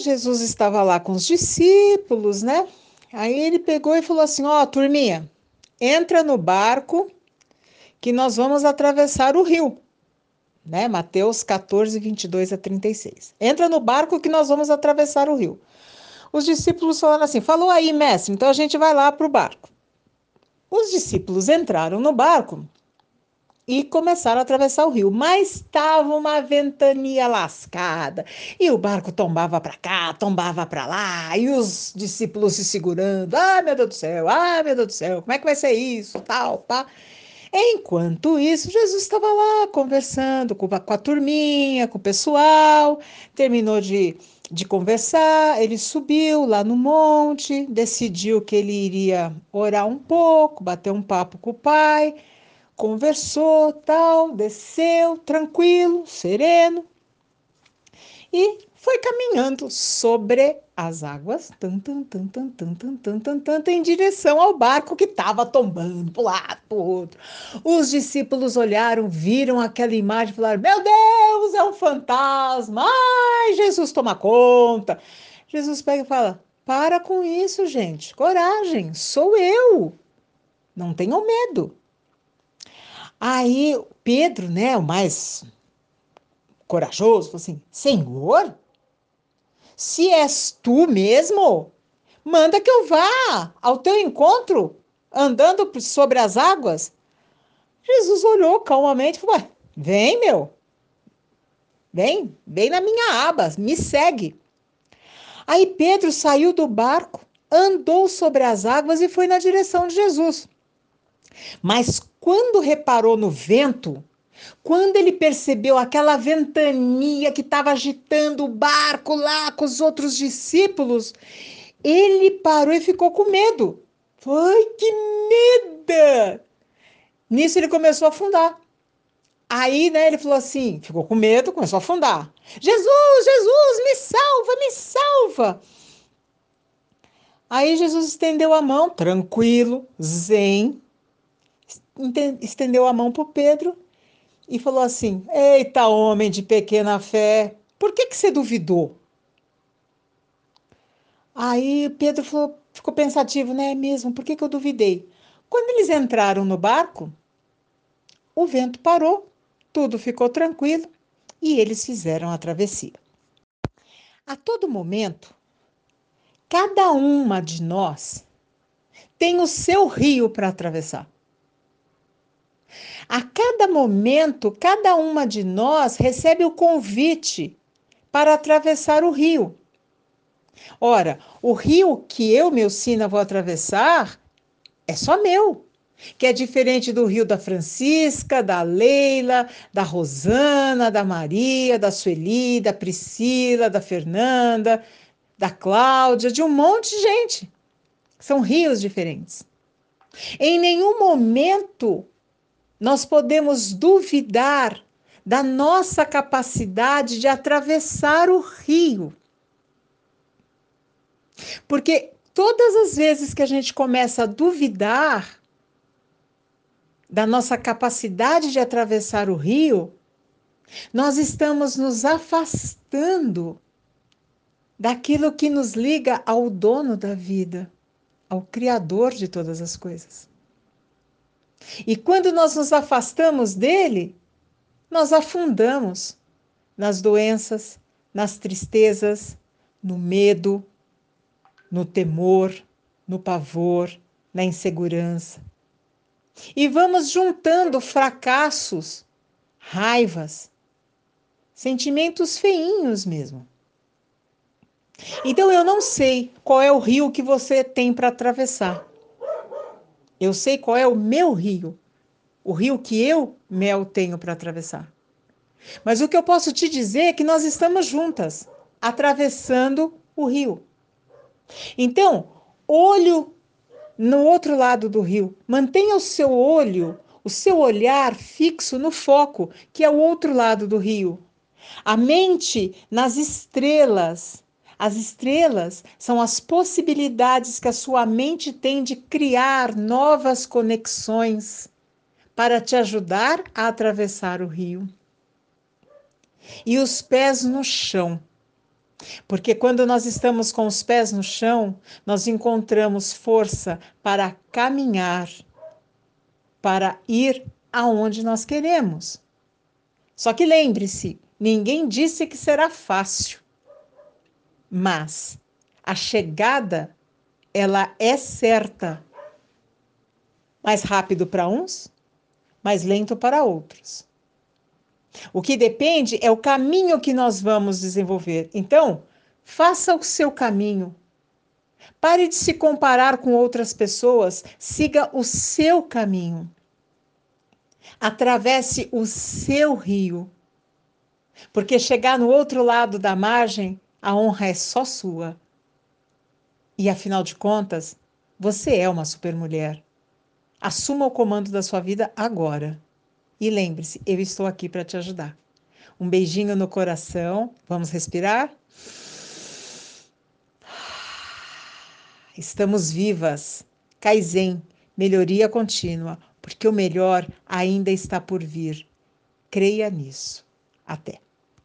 Jesus estava lá com os discípulos, né? Aí ele pegou e falou assim: Ó, oh, turminha, entra no barco que nós vamos atravessar o rio. Né? Mateus 14, 22 a 36. Entra no barco que nós vamos atravessar o rio. Os discípulos falaram assim: falou aí, mestre, então a gente vai lá para o barco. Os discípulos entraram no barco e começaram a atravessar o rio, mas estava uma ventania lascada e o barco tombava para cá, tombava para lá e os discípulos se segurando. Ah, meu Deus do céu, ah, meu Deus do céu, como é que vai ser isso, tal, pá. Enquanto isso, Jesus estava lá conversando com com a turminha, com o pessoal, terminou de de conversar, ele subiu lá no monte, decidiu que ele iria orar um pouco, bater um papo com o pai, conversou, tal, desceu, tranquilo, sereno, e foi caminhando sobre as águas, tan, tan, tan, tan, tan, tan, tan, tan, tan, em direção ao barco que estava tombando para um lado, para o outro. Os discípulos olharam, viram aquela imagem e falaram: Meu Deus, é um fantasma! Ai, Jesus toma conta! Jesus pega e fala: Para com isso, gente, coragem, sou eu. Não tenham medo. Aí Pedro, né, o mais corajoso, falou assim: Senhor, se és tu mesmo, manda que eu vá ao teu encontro, andando sobre as águas. Jesus olhou calmamente e falou: Vem, meu. Vem, vem na minha aba, me segue. Aí Pedro saiu do barco, andou sobre as águas e foi na direção de Jesus. Mas quando reparou no vento, quando ele percebeu aquela ventania que estava agitando o barco lá com os outros discípulos, ele parou e ficou com medo. Ai, que medo! Nisso ele começou a afundar. Aí, né, ele falou assim, ficou com medo, começou a afundar. Jesus, Jesus, me salva, me salva. Aí Jesus estendeu a mão, tranquilo, zen, estendeu a mão para Pedro e falou assim: Eita, homem de pequena fé, por que, que você duvidou? Aí Pedro falou, ficou pensativo, né? É mesmo, por que, que eu duvidei? Quando eles entraram no barco, o vento parou, tudo ficou tranquilo e eles fizeram a travessia. A todo momento, cada uma de nós tem o seu rio para atravessar. A cada momento, cada uma de nós recebe o convite para atravessar o rio. Ora, o rio que eu, meu sina, vou atravessar é só meu, que é diferente do rio da Francisca, da Leila, da Rosana, da Maria, da Sueli, da Priscila, da Fernanda, da Cláudia, de um monte de gente. São rios diferentes. Em nenhum momento nós podemos duvidar da nossa capacidade de atravessar o rio. Porque todas as vezes que a gente começa a duvidar da nossa capacidade de atravessar o rio, nós estamos nos afastando daquilo que nos liga ao dono da vida, ao Criador de todas as coisas. E quando nós nos afastamos dele, nós afundamos nas doenças, nas tristezas, no medo, no temor, no pavor, na insegurança. E vamos juntando fracassos, raivas, sentimentos feinhos mesmo. Então eu não sei qual é o rio que você tem para atravessar. Eu sei qual é o meu rio, o rio que eu, Mel, tenho para atravessar. Mas o que eu posso te dizer é que nós estamos juntas, atravessando o rio. Então, olho no outro lado do rio. Mantenha o seu olho, o seu olhar fixo no foco, que é o outro lado do rio. A mente nas estrelas, as estrelas são as possibilidades que a sua mente tem de criar novas conexões para te ajudar a atravessar o rio. E os pés no chão. Porque quando nós estamos com os pés no chão, nós encontramos força para caminhar, para ir aonde nós queremos. Só que lembre-se, ninguém disse que será fácil. Mas a chegada ela é certa. Mais rápido para uns, mais lento para outros. O que depende é o caminho que nós vamos desenvolver. Então, faça o seu caminho. Pare de se comparar com outras pessoas, siga o seu caminho. Atravesse o seu rio. Porque chegar no outro lado da margem, a honra é só sua. E afinal de contas, você é uma supermulher. Assuma o comando da sua vida agora. E lembre-se, eu estou aqui para te ajudar. Um beijinho no coração. Vamos respirar? Estamos vivas. Kaizen, melhoria contínua, porque o melhor ainda está por vir. Creia nisso. Até.